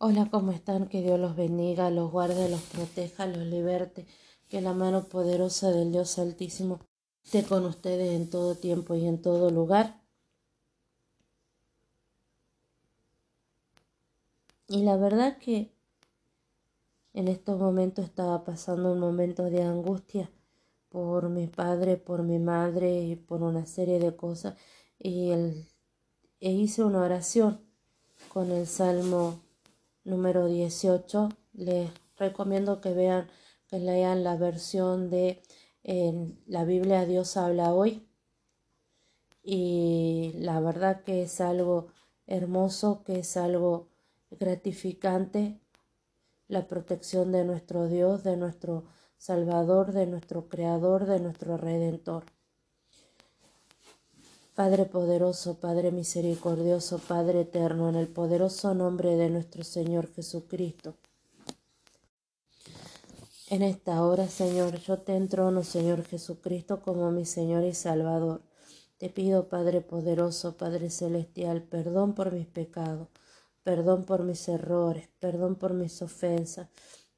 Hola, ¿cómo están? Que Dios los bendiga, los guarde, los proteja, los liberte. Que la mano poderosa del Dios Altísimo esté con ustedes en todo tiempo y en todo lugar. Y la verdad que en estos momentos estaba pasando un momento de angustia por mi padre, por mi madre y por una serie de cosas. Y el, e hice una oración con el Salmo número 18. Les recomiendo que vean, que lean la versión de en la Biblia Dios habla hoy. Y la verdad que es algo hermoso, que es algo gratificante la protección de nuestro Dios, de nuestro Salvador, de nuestro Creador, de nuestro Redentor. Padre poderoso, Padre misericordioso, Padre eterno, en el poderoso nombre de nuestro Señor Jesucristo. En esta hora, Señor, yo te entrono, Señor Jesucristo, como mi Señor y Salvador. Te pido, Padre poderoso, Padre celestial, perdón por mis pecados, perdón por mis errores, perdón por mis ofensas.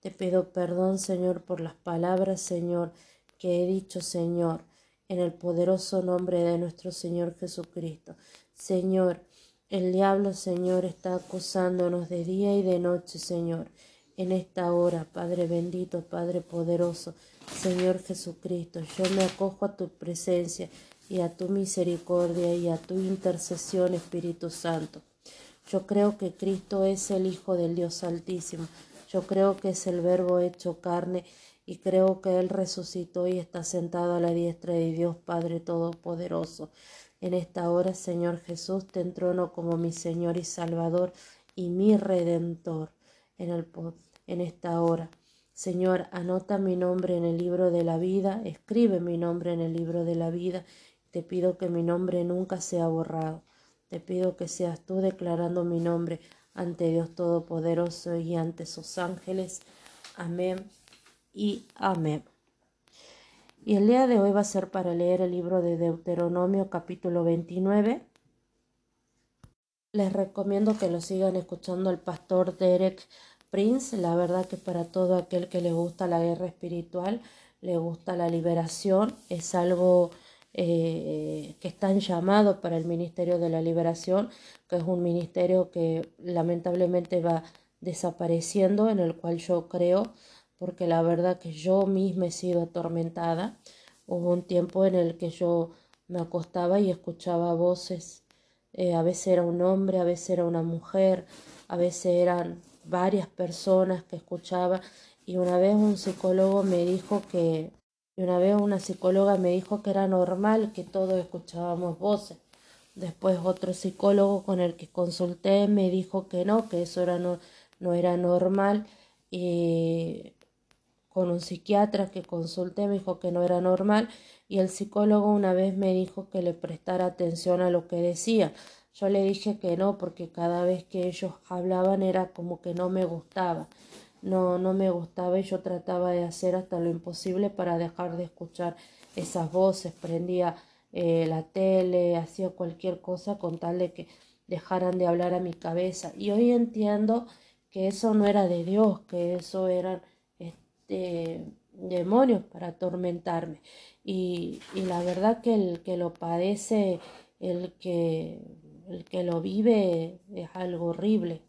Te pido perdón, Señor, por las palabras, Señor, que he dicho, Señor en el poderoso nombre de nuestro Señor Jesucristo. Señor, el diablo, Señor, está acusándonos de día y de noche, Señor. En esta hora, Padre bendito, Padre poderoso, Señor Jesucristo, yo me acojo a tu presencia y a tu misericordia y a tu intercesión, Espíritu Santo. Yo creo que Cristo es el Hijo del Dios Altísimo. Yo creo que es el Verbo hecho carne y creo que Él resucitó y está sentado a la diestra de Dios Padre Todopoderoso. En esta hora, Señor Jesús, te entrono como mi Señor y Salvador y mi Redentor en, el, en esta hora. Señor, anota mi nombre en el libro de la vida, escribe mi nombre en el libro de la vida. Te pido que mi nombre nunca sea borrado. Te pido que seas tú declarando mi nombre ante Dios Todopoderoso y ante sus ángeles. Amén y amén. Y el día de hoy va a ser para leer el libro de Deuteronomio capítulo 29. Les recomiendo que lo sigan escuchando al pastor Derek Prince. La verdad que para todo aquel que le gusta la guerra espiritual, le gusta la liberación, es algo eh, que están llamados para el Ministerio de la Liberación, que es un ministerio que lamentablemente va desapareciendo, en el cual yo creo porque la verdad que yo misma he sido atormentada. Hubo un tiempo en el que yo me acostaba y escuchaba voces. Eh, a veces era un hombre, a veces era una mujer, a veces eran varias personas que escuchaba. Y una vez un psicólogo me dijo que, y una vez una psicóloga me dijo que era normal que todos escuchábamos voces. Después otro psicólogo con el que consulté me dijo que no, que eso era no, no era normal. Y con un psiquiatra que consulté me dijo que no era normal y el psicólogo una vez me dijo que le prestara atención a lo que decía. Yo le dije que no porque cada vez que ellos hablaban era como que no me gustaba. No, no me gustaba y yo trataba de hacer hasta lo imposible para dejar de escuchar esas voces. Prendía eh, la tele, hacía cualquier cosa con tal de que dejaran de hablar a mi cabeza. Y hoy entiendo que eso no era de Dios, que eso eran demonios para atormentarme. Y, y, la verdad que el que lo padece, el que, el que lo vive es algo horrible,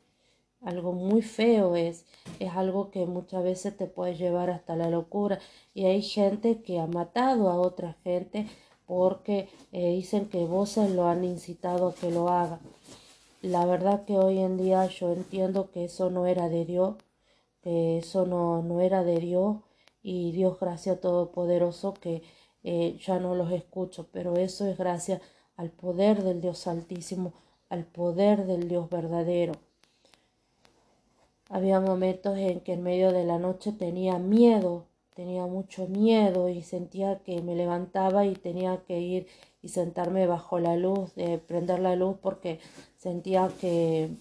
algo muy feo es, es algo que muchas veces te puede llevar hasta la locura. Y hay gente que ha matado a otra gente porque eh, dicen que voces lo han incitado a que lo haga. La verdad que hoy en día yo entiendo que eso no era de Dios, que eso no, no era de Dios y Dios gracias todopoderoso que eh, ya no los escucho, pero eso es gracias al poder del Dios altísimo, al poder del Dios verdadero. Había momentos en que en medio de la noche tenía miedo, tenía mucho miedo y sentía que me levantaba y tenía que ir y sentarme bajo la luz, de prender la luz porque sentía que,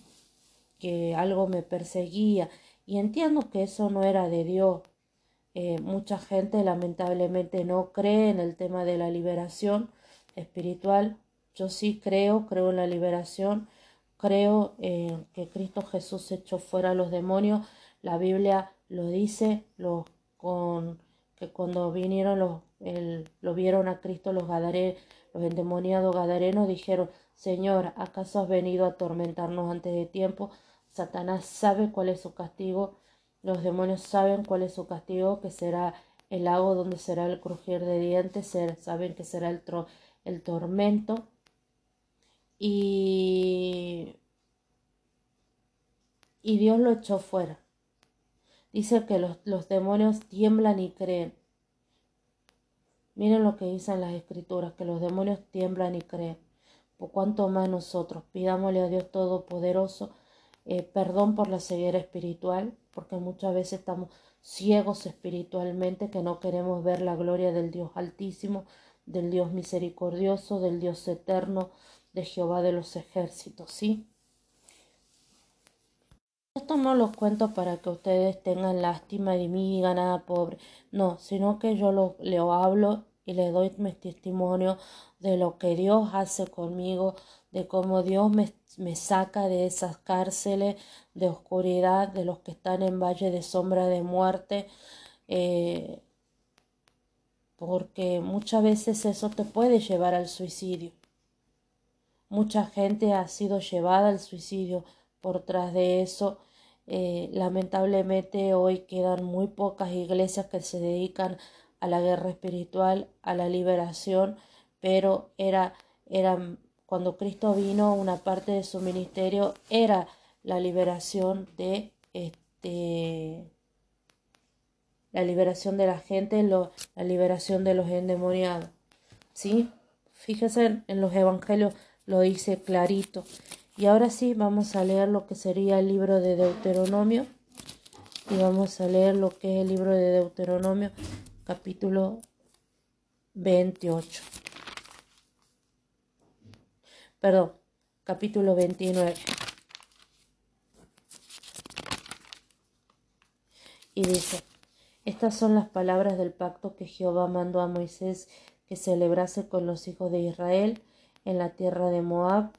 que algo me perseguía y entiendo que eso no era de Dios. Eh, mucha gente lamentablemente no cree en el tema de la liberación espiritual. Yo sí creo, creo en la liberación creo que Cristo Jesús echó fuera a los demonios. La Biblia lo dice, los con que cuando vinieron los, lo vieron a Cristo los gadare, los endemoniados gadarenos dijeron, Señor, ¿acaso has venido a atormentarnos antes de tiempo? Satanás sabe cuál es su castigo, los demonios saben cuál es su castigo, que será el lago donde será el crujir de dientes, saben que será el, tormento. Y, y Dios lo echó fuera. Dice que los, los demonios tiemblan y creen. Miren lo que dicen las escrituras, que los demonios tiemblan y creen. Por cuanto más nosotros pidámosle a Dios Todopoderoso eh, perdón por la ceguera espiritual, porque muchas veces estamos ciegos espiritualmente, que no queremos ver la gloria del Dios Altísimo, del Dios misericordioso, del Dios eterno, de Jehová de los ejércitos, ¿sí? Esto no lo cuento para que ustedes tengan lástima de mí y digan nada ah, pobre, no, sino que yo lo, le hablo y le doy mi testimonio de lo que Dios hace conmigo, de cómo Dios me, me, saca de esas cárceles de oscuridad, de los que están en valle de sombra de muerte, eh, porque muchas veces eso te puede llevar al suicidio. Mucha gente ha sido llevada al suicidio por tras de eso. Eh, lamentablemente hoy quedan muy pocas iglesias que se dedican a la guerra espiritual, a la liberación, pero era, cuando Cristo vino, una parte de su ministerio era la liberación de este la liberación de la gente, la liberación de los endemoniados. ¿Sí? Fíjense en los evangelios lo dice clarito. Y ahora sí vamos a leer lo que sería el libro de Deuteronomio. Y vamos a leer lo que es el libro de Deuteronomio, capítulo 28. Perdón, capítulo 29. Y dice, estas son las palabras del pacto que Jehová mandó a Moisés que celebrase con los hijos de Israel en la tierra de Moab,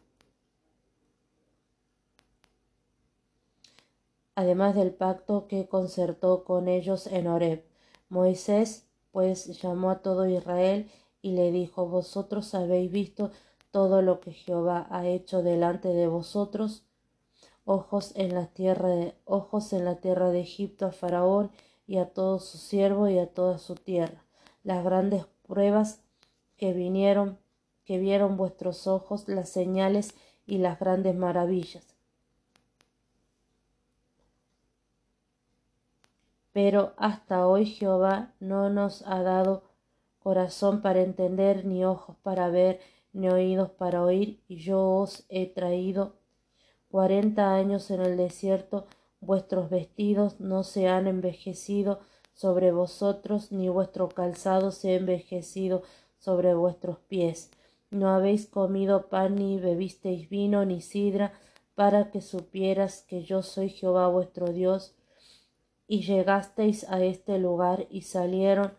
además del pacto que concertó con ellos en Horeb. Moisés pues llamó a todo Israel y le dijo, Vosotros habéis visto todo lo que Jehová ha hecho delante de vosotros, ojos en la tierra de, ojos en la tierra de Egipto a Faraón y a todos sus siervos y a toda su tierra, las grandes pruebas que vinieron, que vieron vuestros ojos, las señales y las grandes maravillas. Pero hasta hoy Jehová no nos ha dado corazón para entender, ni ojos para ver, ni oídos para oír, y yo os he traído cuarenta años en el desierto, vuestros vestidos no se han envejecido sobre vosotros, ni vuestro calzado se ha envejecido sobre vuestros pies. No habéis comido pan, ni bebisteis vino, ni sidra, para que supieras que yo soy Jehová vuestro Dios. Y llegasteis a este lugar, y salieron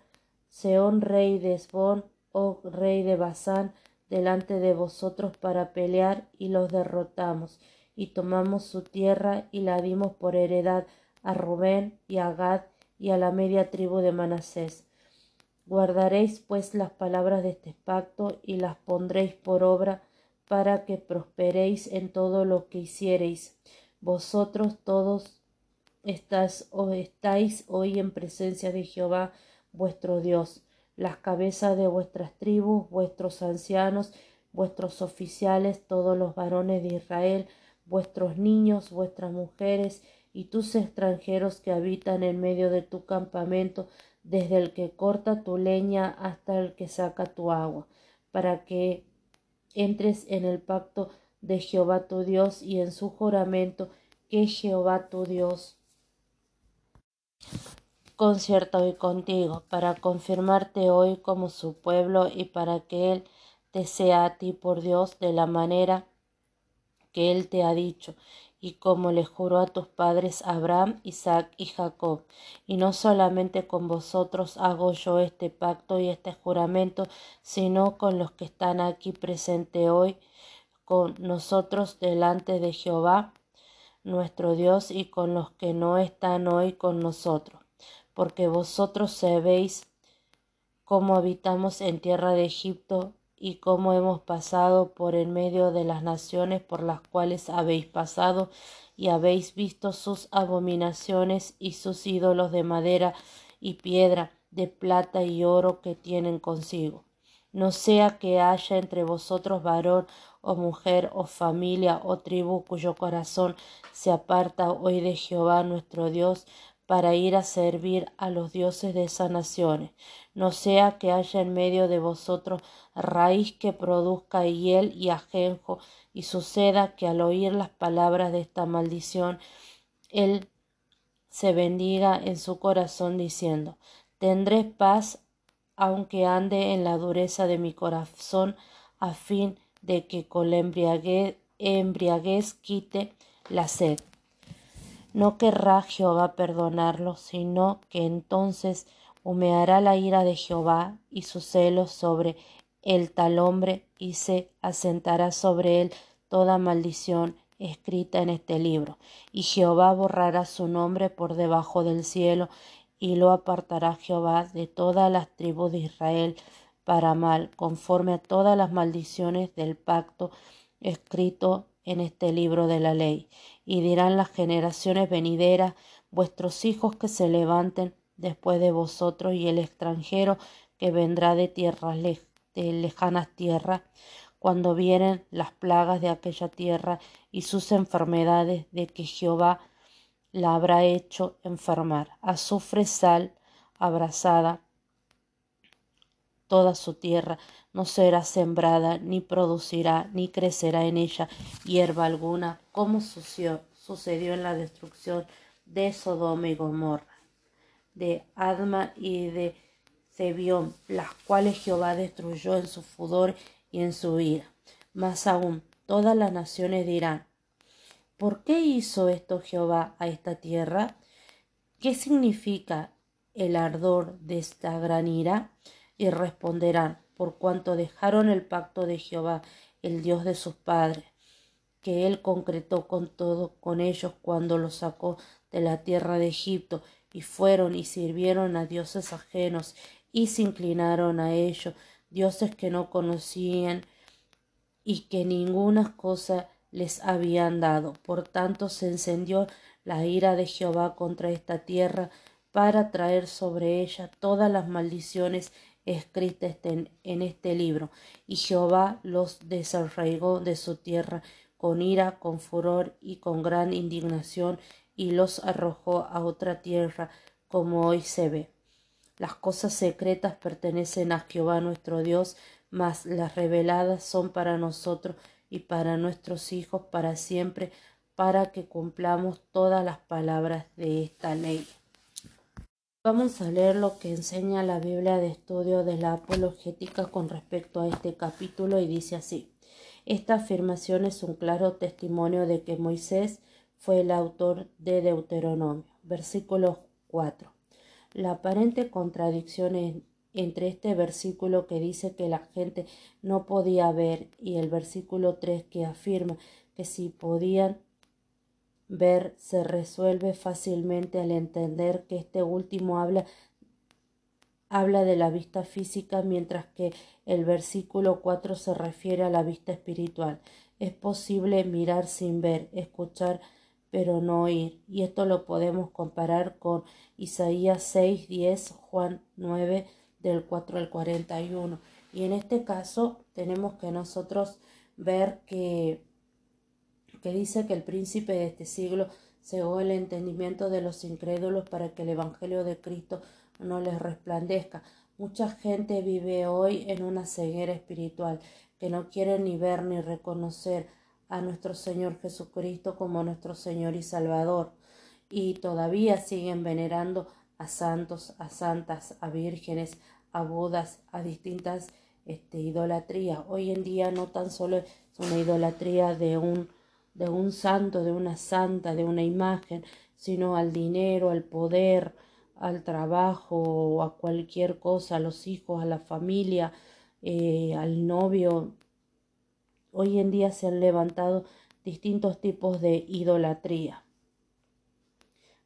Seón rey de Esbón, oh rey de Basán, delante de vosotros para pelear y los derrotamos y tomamos su tierra y la dimos por heredad a Rubén y a Gad y a la media tribu de Manasés. Guardaréis pues las palabras de este pacto y las pondréis por obra para que prosperéis en todo lo que hiciereis. Vosotros todos estáis, o estáis hoy en presencia de Jehová vuestro Dios. Las cabezas de vuestras tribus, vuestros ancianos, vuestros oficiales, todos los varones de Israel, vuestros niños, vuestras mujeres y tus extranjeros que habitan en medio de tu campamento, desde el que corta tu leña hasta el que saca tu agua, para que entres en el pacto de Jehová tu Dios y en su juramento que Jehová tu Dios concierto hoy contigo, para confirmarte hoy como su pueblo y para que Él te sea a ti por Dios de la manera que Él te ha dicho, y como le juró a tus padres Abraham, Isaac y Jacob. Y no solamente con vosotros hago yo este pacto y este juramento, sino con los que están aquí presente hoy, con nosotros delante de Jehová nuestro Dios y con los que no están hoy con nosotros, porque vosotros sabéis cómo habitamos en tierra de Egipto y cómo hemos pasado por en medio de las naciones por las cuales habéis pasado y habéis visto sus abominaciones y sus ídolos de madera y piedra, de plata y oro que tienen consigo. No sea que haya entre vosotros varón o mujer o familia o tribu cuyo corazón se aparta hoy de Jehová nuestro Dios para ir a servir a los dioses de esas naciones. No sea que haya en medio de vosotros raíz que produzca hiel y ajenjo, y suceda que al oír las palabras de esta maldición, él se bendiga en su corazón diciendo, tendré paz aunque ande en la dureza de mi corazón, a fin de que con la embriaguez, quite la sed. No querrá Jehová perdonarlo, sino que entonces humeará la ira de Jehová y su celo sobre el tal hombre y se asentará sobre él toda maldición escrita en este libro. Y Jehová borrará su nombre por debajo del cielo y lo apartará Jehová de todas las tribus de Israel para mal, conforme a todas las maldiciones del pacto escrito en este libro de la ley. Y dirán las generaciones venideras, vuestros hijos que se levanten después de vosotros y el extranjero que vendrá de tierras de lejanas tierras, cuando vienen las plagas de aquella tierra y sus enfermedades de que Jehová la habrá hecho enfermar. Azufre, sal, abrasada, toda su tierra no será sembrada, ni producirá, ni crecerá en ella hierba alguna, como sucedió, en la destrucción de Sodoma y Gomorra, de Adma y de Zebión, las cuales Jehová destruyó en su fudor y en su ira. Más aún, todas las naciones dirán, ¿Por qué hizo esto Jehová a esta tierra? ¿Qué significa el ardor de esta gran ira? Y responderán, por cuanto dejaron el pacto de Jehová, el Dios de sus padres, que él concretó con todo con ellos cuando los sacó de la tierra de Egipto, y fueron y sirvieron a dioses ajenos, y se inclinaron a ellos, dioses que no conocían, y que ninguna cosa les habían dado. Por tanto se encendió la ira de Jehová contra esta tierra para traer sobre ella todas las maldiciones escritas en este libro. Y Jehová los desarraigó de su tierra con ira, con furor y con gran indignación, y los arrojó a otra tierra, como hoy se ve. Las cosas secretas pertenecen a Jehová nuestro Dios, mas las reveladas son para nosotros y para nuestros hijos para siempre, para que cumplamos todas las palabras de esta ley. Vamos a leer lo que enseña la Biblia de estudio de la apologética con respecto a este capítulo y dice así. Esta afirmación es un claro testimonio de que Moisés fue el autor de Deuteronomio. Versículo 4. La aparente contradicción entre este versículo que dice que la gente no podía ver y el versículo 3 que afirma que si podían ver se resuelve fácilmente al entender que este último habla habla de la vista física mientras que el versículo 4 se refiere a la vista espiritual. Es posible mirar sin ver, escuchar pero no oír. Y esto lo podemos comparar con Isaías 6, 10, Juan 9, del 4 al 41. Y en este caso tenemos que nosotros ver que, que dice que el príncipe de este siglo cegó el entendimiento de los incrédulos para que el Evangelio de Cristo no les resplandezca. Mucha gente vive hoy en una ceguera espiritual, que no quiere ni ver ni reconocer a nuestro Señor Jesucristo como nuestro Señor y Salvador, y todavía siguen venerando a santos, a santas, a vírgenes, a bodas, a distintas este, idolatrías. Hoy en día no tan solo es una idolatría de un, de un santo, de una santa, de una imagen, sino al dinero, al poder, al trabajo o a cualquier cosa, a los hijos, a la familia, eh, al novio, hoy en día se han levantado distintos tipos de idolatría.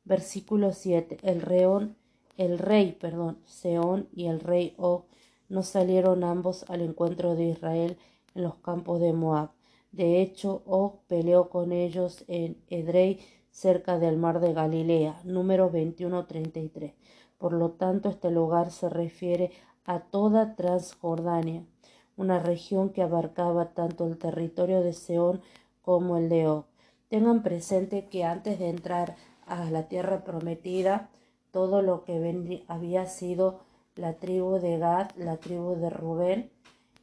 Versículo 7. El, reón, el rey, perdón, Seón y el rey Og no salieron ambos al encuentro de Israel en los campos de Moab. De hecho, Og peleó con ellos en Edrei, cerca del mar de Galilea, número 2133. Por lo tanto, este lugar se refiere a toda Transjordania, una región que abarcaba tanto el territorio de Seón como el de Og. Tengan presente que antes de entrar a la tierra prometida, todo lo que había sido la tribu de Gad, la tribu de Rubén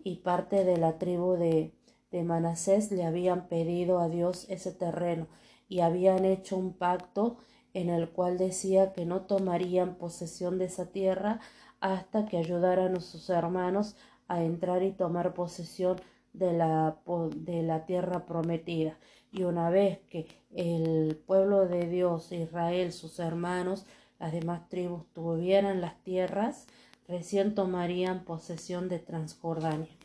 y parte de la tribu de, de Manasés le habían pedido a Dios ese terreno y habían hecho un pacto en el cual decía que no tomarían posesión de esa tierra hasta que ayudaran a sus hermanos a entrar y tomar posesión de la, de la tierra prometida. Y una vez que el pueblo de Dios, Israel, sus hermanos, las demás tribus tuvieran las tierras, recién tomarían posesión de Transjordania.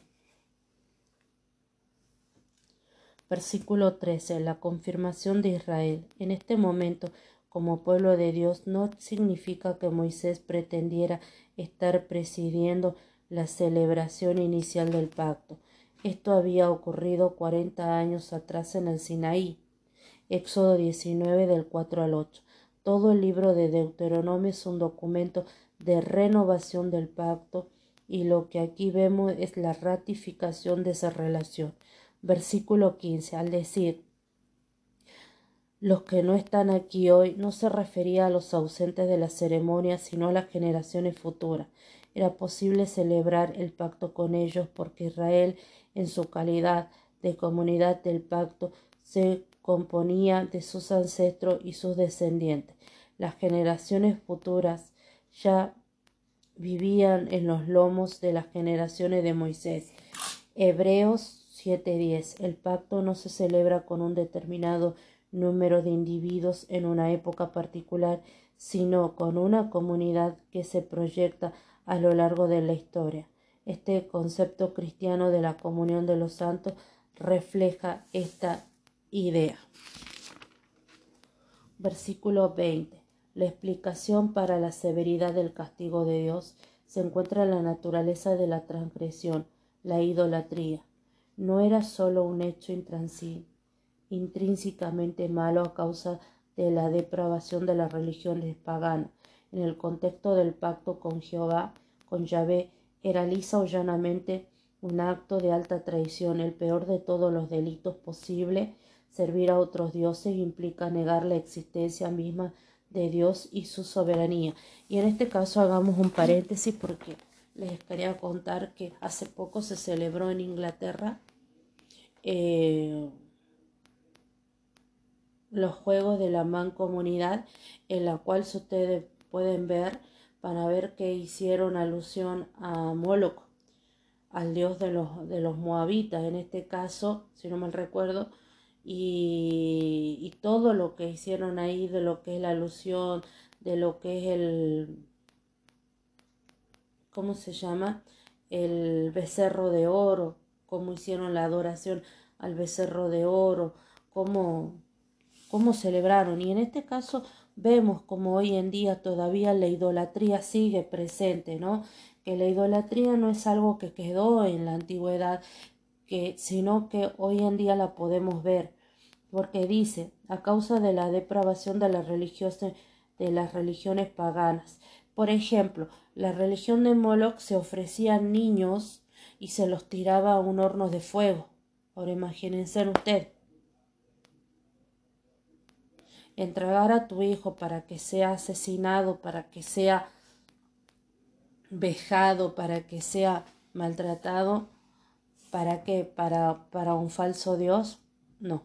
Versículo 13. La confirmación de Israel. En este momento, como pueblo de Dios, no significa que Moisés pretendiera estar presidiendo la celebración inicial del pacto. Esto había ocurrido cuarenta años atrás en el Sinaí. Éxodo 19 del 4 al 8. Todo el libro de Deuteronomio es un documento de renovación del pacto y lo que aquí vemos es la ratificación de esa relación. Versículo 15. Al decir los que no están aquí hoy no se refería a los ausentes de la ceremonia, sino a las generaciones futuras. Era posible celebrar el pacto con ellos porque Israel, en su calidad de comunidad del pacto, se componía de sus ancestros y sus descendientes. Las generaciones futuras ya vivían en los lomos de las generaciones de Moisés. Hebreos 7:10. El pacto no se celebra con un determinado número de individuos en una época particular, sino con una comunidad que se proyecta a lo largo de la historia. Este concepto cristiano de la comunión de los santos refleja esta idea. Versículo 20. La explicación para la severidad del castigo de Dios se encuentra en la naturaleza de la transgresión, la idolatría. No era sólo un hecho intrínsecamente malo a causa de la depravación de las religiones paganas. En el contexto del pacto con Jehová, con Yahvé, era lisa o llanamente un acto de alta traición, el peor de todos los delitos posibles Servir a otros dioses implica negar la existencia misma de Dios y su soberanía. Y en este caso hagamos un paréntesis porque les quería contar que hace poco se celebró en Inglaterra eh, los Juegos de la Mancomunidad, en la cual ustedes pueden ver para ver que hicieron alusión a Moloch, al dios de los, de los moabitas, en este caso, si no mal recuerdo, y, todo lo que hicieron ahí de lo que es la alusión, de lo que es el, ¿cómo se llama? El becerro de oro, cómo hicieron la adoración al becerro de oro, cómo, cómo celebraron. Y en este caso vemos como hoy en día todavía la idolatría sigue presente, ¿no? Que la idolatría no es algo que quedó en la antigüedad, que, sino que hoy en día la podemos ver porque dice, a causa de la depravación de las religiones, de las religiones paganas. Por ejemplo, la religión de Moloch se ofrecía niños y se los tiraba a un horno de fuego. Ahora imagínense usted. Entregar a tu hijo para que sea asesinado, para que sea vejado, para que sea maltratado, ¿para qué? ¿Para, para un falso Dios? No.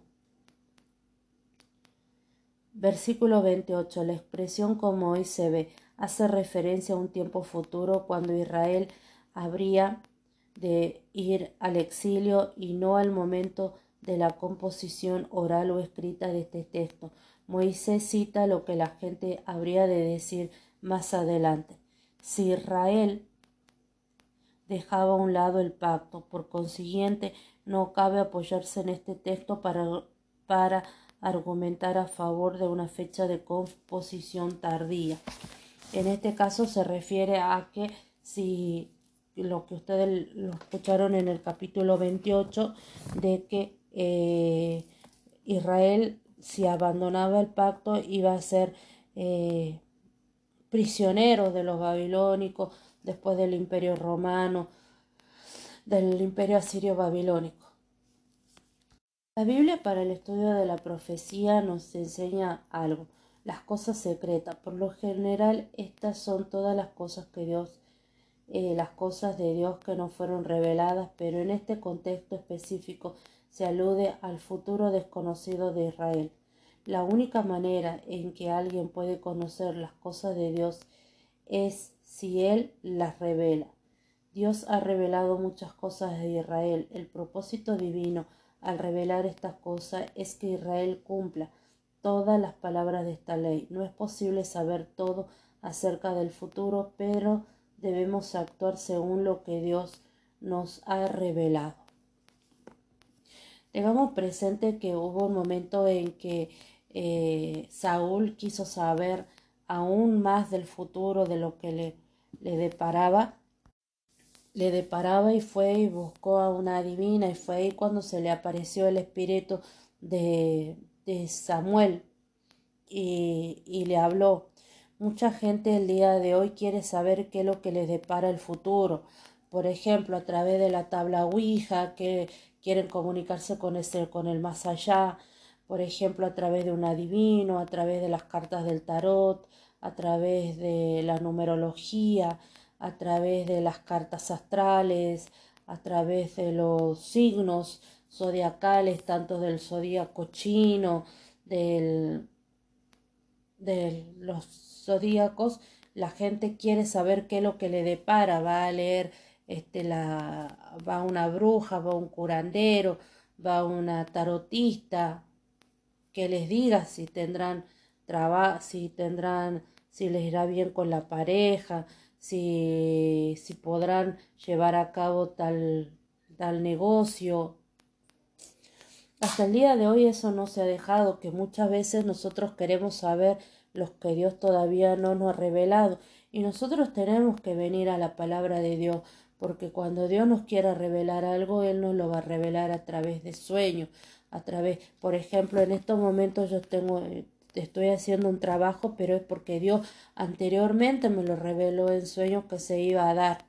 Versículo 28. La expresión como hoy se ve hace referencia a un tiempo futuro cuando Israel habría de ir al exilio y no al momento de la composición oral o escrita de este texto. Moisés cita lo que la gente habría de decir más adelante. Si Israel dejaba a un lado el pacto, por consiguiente no cabe apoyarse en este texto para, para argumentar a favor de una fecha de composición tardía. En este caso se refiere a que si lo que ustedes lo escucharon en el capítulo 28, de que eh, Israel, si abandonaba el pacto, iba a ser eh, prisionero de los babilónicos después del imperio romano, del imperio asirio babilónico. La Biblia para el estudio de la profecía nos enseña algo, las cosas secretas. Por lo general, estas son todas las cosas que Dios, eh, las cosas de Dios que no fueron reveladas, pero en este contexto específico se alude al futuro desconocido de Israel. La única manera en que alguien puede conocer las cosas de Dios es si Él las revela. Dios ha revelado muchas cosas de Israel. El propósito divino al revelar estas cosas es que Israel cumpla todas las palabras de esta ley. No es posible saber todo acerca del futuro, pero debemos actuar según lo que Dios nos ha revelado. Tengamos presente que hubo un momento en que eh, Saúl quiso saber aún más del futuro, de lo que le, le deparaba, le deparaba y fue y buscó a una divina y fue ahí cuando se le apareció el espíritu de, de Samuel y, y, le habló. Mucha gente el día de hoy quiere saber qué es lo que les depara el futuro. Por ejemplo, a través de la tabla Ouija, que quieren comunicarse con, ese, con el más allá. Por ejemplo, a través de un adivino, a través de las cartas del tarot, a través de la numerología a través de las cartas astrales, a través de los signos zodiacales, tanto del zodíaco chino, del, de los zodíacos, la gente quiere saber qué es lo que le depara, va a leer este la va una bruja, va un curandero, va una tarotista que les diga si tendrán trabajo, si tendrán si les irá bien con la pareja, si, si podrán llevar a cabo tal, tal negocio. Hasta el día de hoy eso no se ha dejado, que muchas veces nosotros queremos saber los que Dios todavía no nos ha revelado y nosotros tenemos que venir a la palabra de Dios, porque cuando Dios nos quiera revelar algo, Él nos lo va a revelar a través de sueños, a través, por ejemplo, en estos momentos yo tengo, estoy haciendo un trabajo, pero es porque Dios anteriormente me lo reveló en sueños que se iba a dar.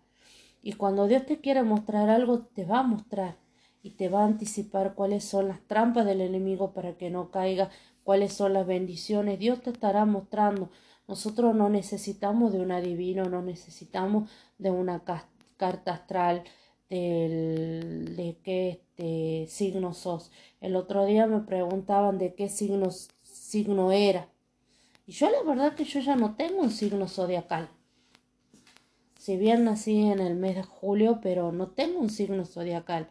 Y cuando Dios te quiere mostrar algo, te va a mostrar y te va a anticipar cuáles son las trampas del enemigo para que no caiga, cuáles son las bendiciones. Dios te estará mostrando. Nosotros no necesitamos de un adivino, no necesitamos de una carta astral del, de qué este signo sos. El otro día me preguntaban de qué signos signo era. Y yo la verdad que yo ya no tengo un signo zodiacal. Si bien nací en el mes de julio, pero no tengo un signo zodiacal.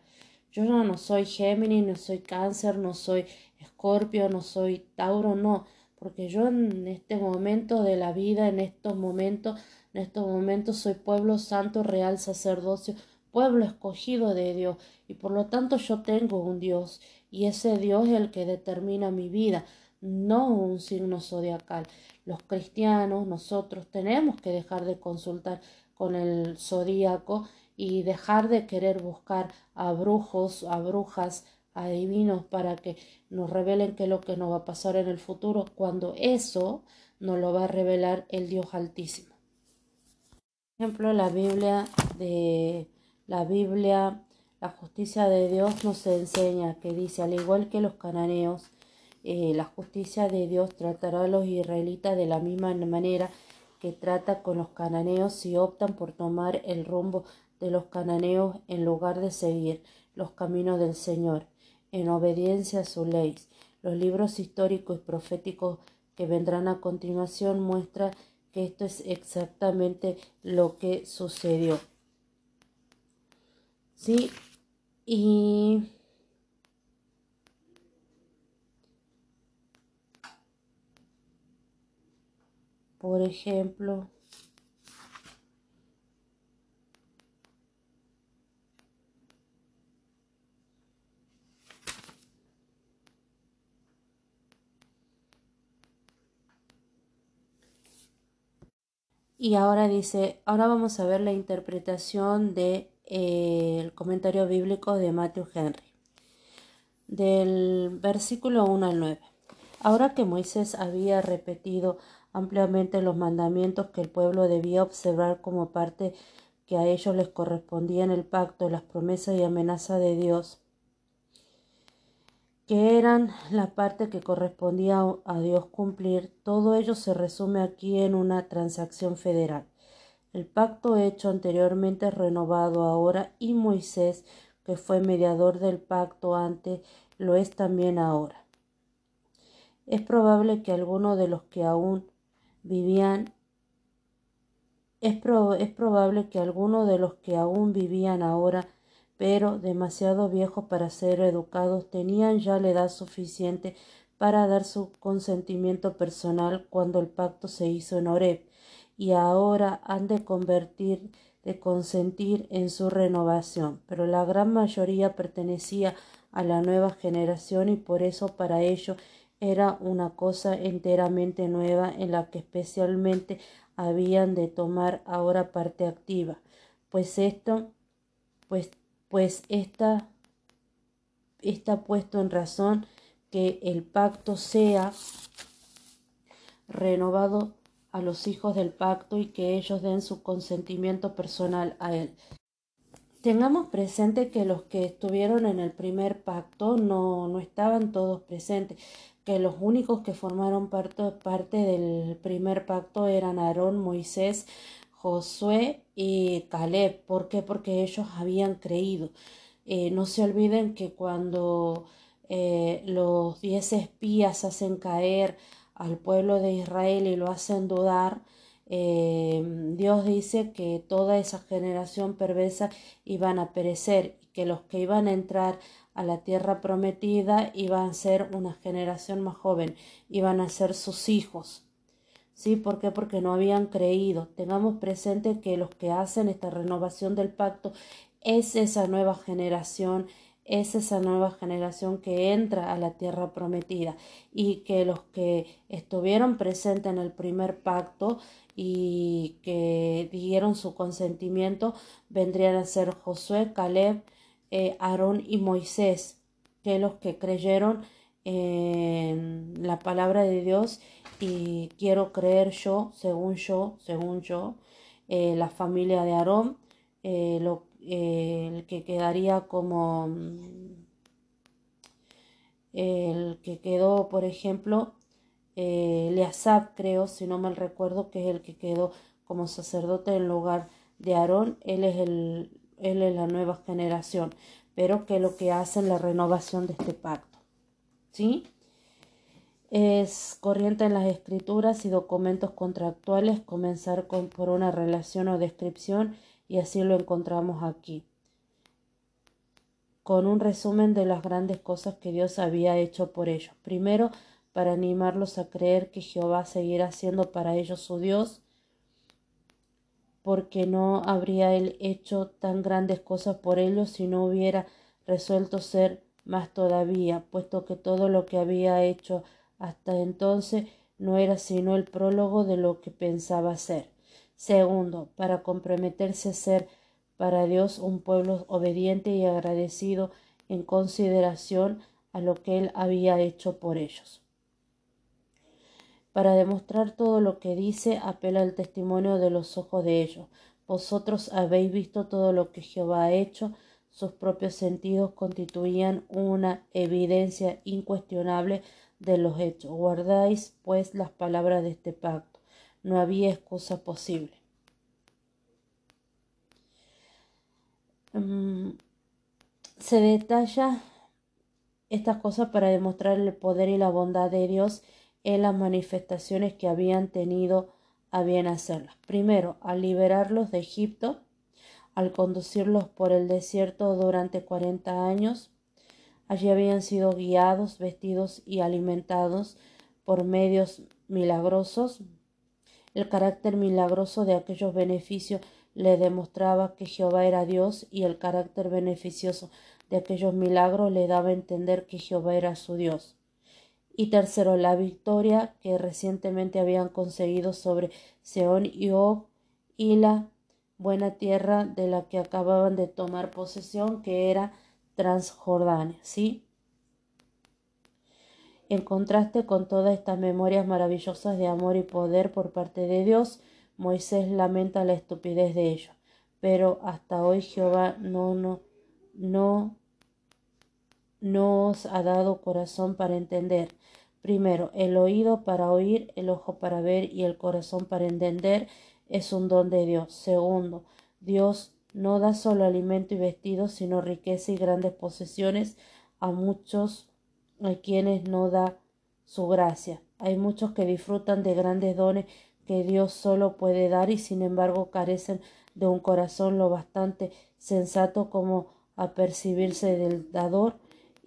Yo ya no soy Géminis, no soy Cáncer, no soy Escorpio, no soy Tauro, no. Porque yo en este momento de la vida, en estos momentos, en estos momentos soy pueblo santo, real sacerdocio, pueblo escogido de Dios. Y por lo tanto yo tengo un Dios. Y ese Dios es el que determina mi vida no un signo zodiacal. Los cristianos, nosotros tenemos que dejar de consultar con el zodíaco y dejar de querer buscar a brujos, a brujas, a divinos para que nos revelen qué es lo que nos va a pasar en el futuro, cuando eso nos lo va a revelar el Dios Altísimo. Por ejemplo, la Biblia de la Biblia, la justicia de Dios nos enseña que dice, al igual que los cananeos, eh, la justicia de Dios tratará a los israelitas de la misma manera que trata con los cananeos si optan por tomar el rumbo de los cananeos en lugar de seguir los caminos del Señor, en obediencia a su ley. Los libros históricos y proféticos que vendrán a continuación muestran que esto es exactamente lo que sucedió. Sí, y por ejemplo, Y ahora dice, ahora vamos a ver la interpretación del de, eh, comentario bíblico de Matthew Henry, del versículo 1 al 9. Ahora que Moisés había repetido ampliamente los mandamientos que el pueblo debía observar como parte que a ellos les correspondía en el pacto, las promesas y amenazas de Dios, que eran la parte que correspondía a Dios cumplir, todo ello se resume aquí en una transacción federal. El pacto hecho anteriormente renovado ahora y Moisés, que fue mediador del pacto antes, lo es también ahora. Es probable que algunos de los que aún vivían es, es probable que algunos de los que aún vivían ahora pero demasiado viejos para ser educados, tenían ya la edad suficiente para dar su consentimiento personal cuando el pacto se hizo en Oreb, y ahora han de convertir, de consentir en su renovación. Pero la gran mayoría pertenecía a la nueva generación y por eso para ello era una cosa enteramente nueva en la que especialmente habían de tomar ahora parte activa, pues esto, pues pues está, está puesto en razón que el pacto sea renovado a los hijos del pacto y que ellos den su consentimiento personal a él. Tengamos presente que los que estuvieron en el primer pacto no, no estaban todos presentes, que los únicos que formaron parte, parte del primer pacto eran Aarón, Moisés, Josué y Caleb. ¿Por qué? Porque ellos habían creído. Eh, no se olviden que cuando eh, los diez espías hacen caer al pueblo de Israel y lo hacen dudar, eh, Dios dice que toda esa generación perversa iban a perecer y que los que iban a entrar a la tierra prometida iban a ser una generación más joven, iban a ser sus hijos. ¿Sí? ¿Por qué? Porque no habían creído. Tengamos presente que los que hacen esta renovación del pacto es esa nueva generación, es esa nueva generación que entra a la tierra prometida y que los que estuvieron presentes en el primer pacto y que dieron su consentimiento vendrían a ser Josué, Caleb, eh, Aarón y Moisés, que los que creyeron en la palabra de Dios y quiero creer yo, según yo, según yo, eh, la familia de Aarón, eh, lo, eh, el que quedaría como mm, el que quedó, por ejemplo, eh, creo, si no mal recuerdo, que es el que quedó como sacerdote en lugar de Aarón, él es el, él es la nueva generación, pero que lo que hace es la renovación de este pacto. ¿Sí? Es corriente en las escrituras y documentos contractuales comenzar con, por una relación o descripción y así lo encontramos aquí, con un resumen de las grandes cosas que Dios había hecho por ellos. Primero, para animarlos a creer que Jehová seguirá siendo para ellos su Dios, porque no habría él hecho tan grandes cosas por ellos si no hubiera resuelto ser más todavía, puesto que todo lo que había hecho hasta entonces no era sino el prólogo de lo que pensaba ser. Segundo, para comprometerse a ser para Dios un pueblo obediente y agradecido en consideración a lo que Él había hecho por ellos. Para demostrar todo lo que dice, apela al testimonio de los ojos de ellos. Vosotros habéis visto todo lo que Jehová ha hecho, sus propios sentidos constituían una evidencia incuestionable de los hechos. Guardáis, pues, las palabras de este pacto. No había excusa posible. Mm, se detalla estas cosas para demostrar el poder y la bondad de Dios en las manifestaciones que habían tenido a bien hacerlas. Primero, al liberarlos de Egipto, al conducirlos por el desierto durante cuarenta años. Allí habían sido guiados, vestidos y alimentados por medios milagrosos. El carácter milagroso de aquellos beneficios le demostraba que Jehová era Dios y el carácter beneficioso de aquellos milagros le daba a entender que Jehová era su Dios. Y tercero, la victoria que recientemente habían conseguido sobre Seón y Og y buena tierra de la que acababan de tomar posesión, que era Transjordania, ¿sí? En contraste con todas estas memorias maravillosas de amor y poder por parte de Dios, Moisés lamenta la estupidez de ellos. Pero hasta hoy Jehová no, no, no, no os ha dado corazón para entender. Primero, el oído para oír, el ojo para ver y el corazón para entender es un don de Dios. Segundo, Dios no da solo alimento y vestido, sino riqueza y grandes posesiones a muchos a quienes no da su gracia. Hay muchos que disfrutan de grandes dones que Dios solo puede dar y sin embargo carecen de un corazón lo bastante sensato como a percibirse del dador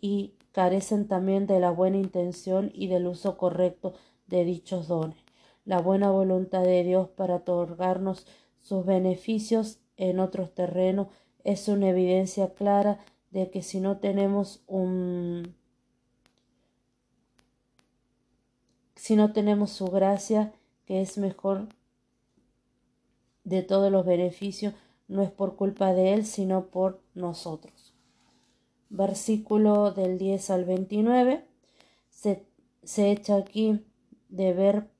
y carecen también de la buena intención y del uso correcto de dichos dones. La buena voluntad de Dios para otorgarnos sus beneficios en otros terrenos es una evidencia clara de que si no tenemos un si no tenemos su gracia, que es mejor de todos los beneficios, no es por culpa de Él, sino por nosotros. Versículo del 10 al 29. Se, se echa aquí de ver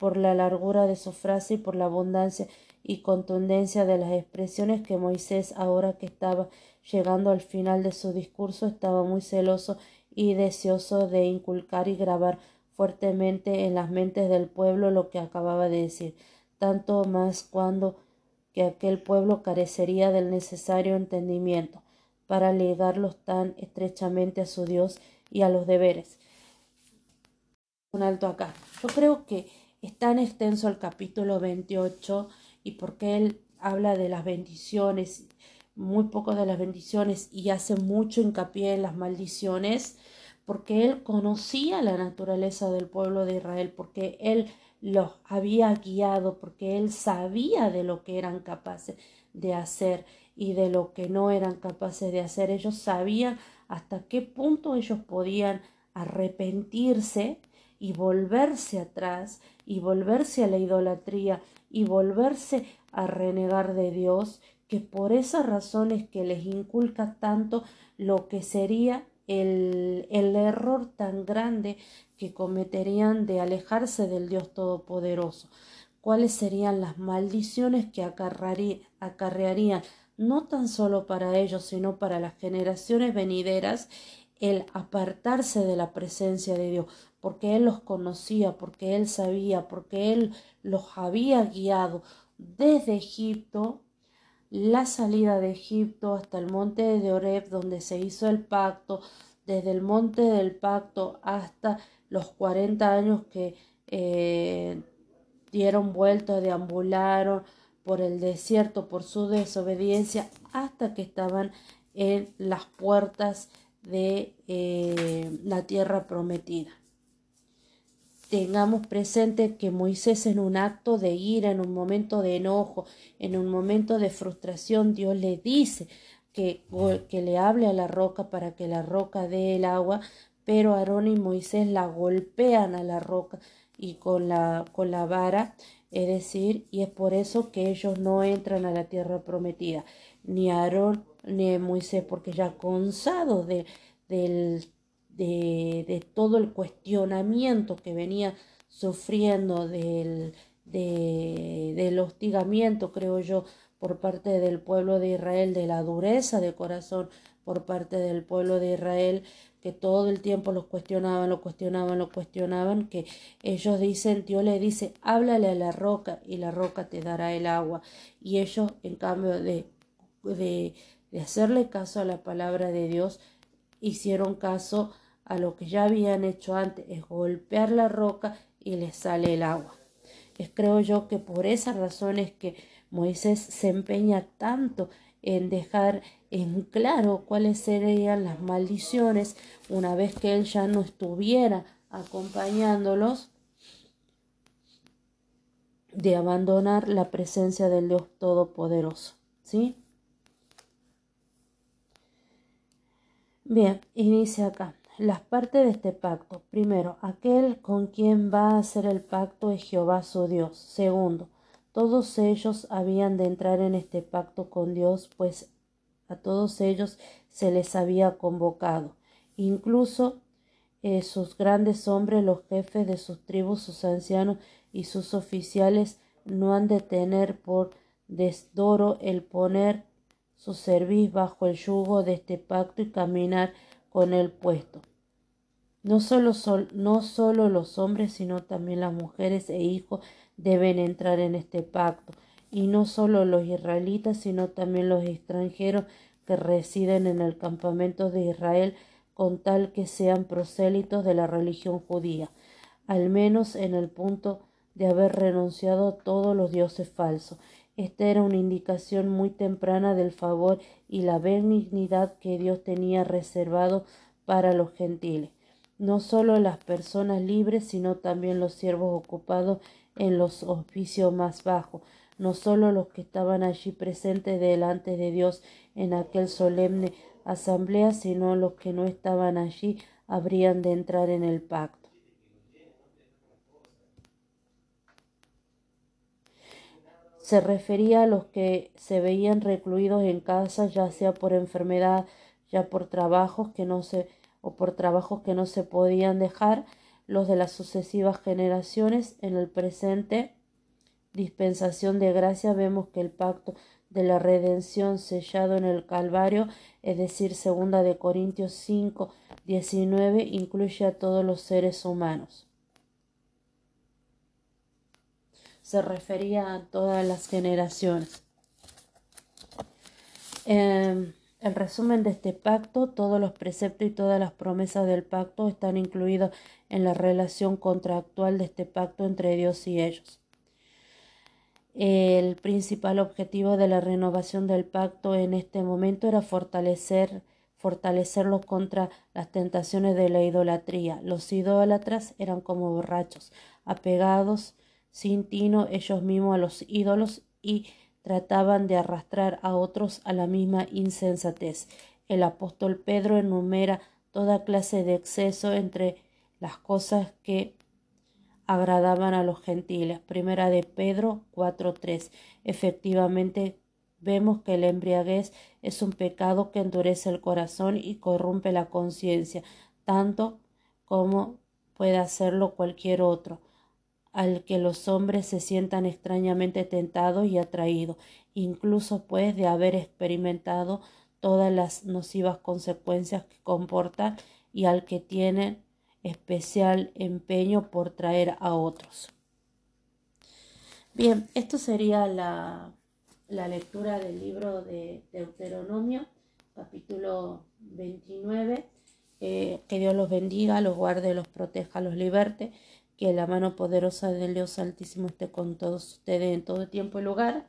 por la largura de su frase y por la abundancia y contundencia de las expresiones que Moisés, ahora que estaba llegando al final de su discurso, estaba muy celoso y deseoso de inculcar y grabar fuertemente en las mentes del pueblo lo que acababa de decir, tanto más cuando que aquel pueblo carecería del necesario entendimiento para ligarlos tan estrechamente a su Dios y a los deberes. Un alto acá. Yo creo que es tan extenso el capítulo 28 y porque él habla de las bendiciones, muy poco de las bendiciones y hace mucho hincapié en las maldiciones, porque él conocía la naturaleza del pueblo de Israel, porque él los había guiado, porque él sabía de lo que eran capaces de hacer y de lo que no eran capaces de hacer. Ellos sabían hasta qué punto ellos podían arrepentirse y volverse atrás y volverse a la idolatría y volverse a renegar de Dios, que por esas razones que les inculca tanto lo que sería el, el error tan grande que cometerían de alejarse del Dios Todopoderoso. ¿Cuáles serían las maldiciones que acarrearían no tan solo para ellos, sino para las generaciones venideras el apartarse de la presencia de Dios, porque Él los conocía, porque Él sabía, porque Él los había guiado desde Egipto la salida de Egipto hasta el monte de Oreb donde se hizo el pacto, desde el monte del pacto hasta los cuarenta años que eh, dieron vuelta, deambularon por el desierto por su desobediencia hasta que estaban en las puertas de eh, la tierra prometida. Tengamos presente que Moisés en un acto de ira, en un momento de enojo, en un momento de frustración, Dios le dice que, que le hable a la roca para que la roca dé el agua, pero Aarón y Moisés la golpean a la roca y con la, con la vara, es decir, y es por eso que ellos no entran a la tierra prometida, ni Aarón Moisés, porque ya cansados de, del de, todo el cuestionamiento que venía sufriendo del, del hostigamiento, creo yo, por parte del pueblo de Israel, de la dureza de corazón por parte del pueblo de Israel, que todo el tiempo los cuestionaban, lo cuestionaban, lo cuestionaban, que ellos dicen, Dios le dice, háblale a la roca y la roca te dará el agua. Y ellos, en cambio de, de, de hacerle caso a la palabra de Dios, hicieron caso a lo que ya habían hecho antes, es golpear la roca y les sale el agua. Es creo yo que por esas razones que Moisés se empeña tanto en dejar en claro cuáles serían las maldiciones una vez que él ya no estuviera acompañándolos de abandonar la presencia del Dios Todopoderoso. ¿Sí? Bien, inicia acá las partes de este pacto. Primero, aquel con quien va a hacer el pacto es Jehová su Dios. Segundo, Todos ellos habían de entrar en este pacto con Dios, pues a todos ellos se les había convocado. Incluso eh, sus grandes hombres, los jefes de sus tribus, sus ancianos y sus oficiales no han de tener por desdoro el poner su cerviz bajo el yugo de este pacto y caminar con él puesto. No solo, no solo los hombres, sino también las mujeres e hijos deben entrar en este pacto, y no solo los israelitas, sino también los extranjeros que residen en el campamento de Israel, con tal que sean prosélitos de la religión judía, al menos en el punto de haber renunciado a todos los dioses falsos. Esta era una indicación muy temprana del favor y la benignidad que Dios tenía reservado para los gentiles. No solo las personas libres, sino también los siervos ocupados en los oficios más bajos, no solo los que estaban allí presentes delante de Dios en aquel solemne asamblea, sino los que no estaban allí habrían de entrar en el pacto. Se refería a los que se veían recluidos en casa, ya sea por enfermedad, ya por trabajos que no se o por trabajos que no se podían dejar, los de las sucesivas generaciones en el presente dispensación de gracia vemos que el pacto de la redención sellado en el Calvario, es decir, segunda de Corintios 5, 19, incluye a todos los seres humanos. Se refería a todas las generaciones. Eh, el resumen de este pacto, todos los preceptos y todas las promesas del pacto están incluidos en la relación contractual de este pacto entre Dios y ellos. El principal objetivo de la renovación del pacto en este momento era fortalecer fortalecerlos contra las tentaciones de la idolatría. Los idólatras eran como borrachos, apegados sin tino ellos mismos a los ídolos y trataban de arrastrar a otros a la misma insensatez. El apóstol Pedro enumera toda clase de exceso entre las cosas que agradaban a los gentiles. Primera de Pedro 4.3. Efectivamente, vemos que la embriaguez es un pecado que endurece el corazón y corrompe la conciencia, tanto como puede hacerlo cualquier otro al que los hombres se sientan extrañamente tentados y atraídos, incluso pues de haber experimentado todas las nocivas consecuencias que comporta y al que tienen especial empeño por traer a otros. Bien, esto sería la, la lectura del libro de Deuteronomio, capítulo 29. Eh, que Dios los bendiga, los guarde, los proteja, los liberte que la mano poderosa del Dios Altísimo esté con todos ustedes en todo tiempo y lugar.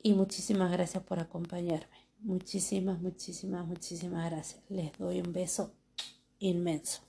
Y muchísimas gracias por acompañarme. Muchísimas, muchísimas, muchísimas gracias. Les doy un beso inmenso.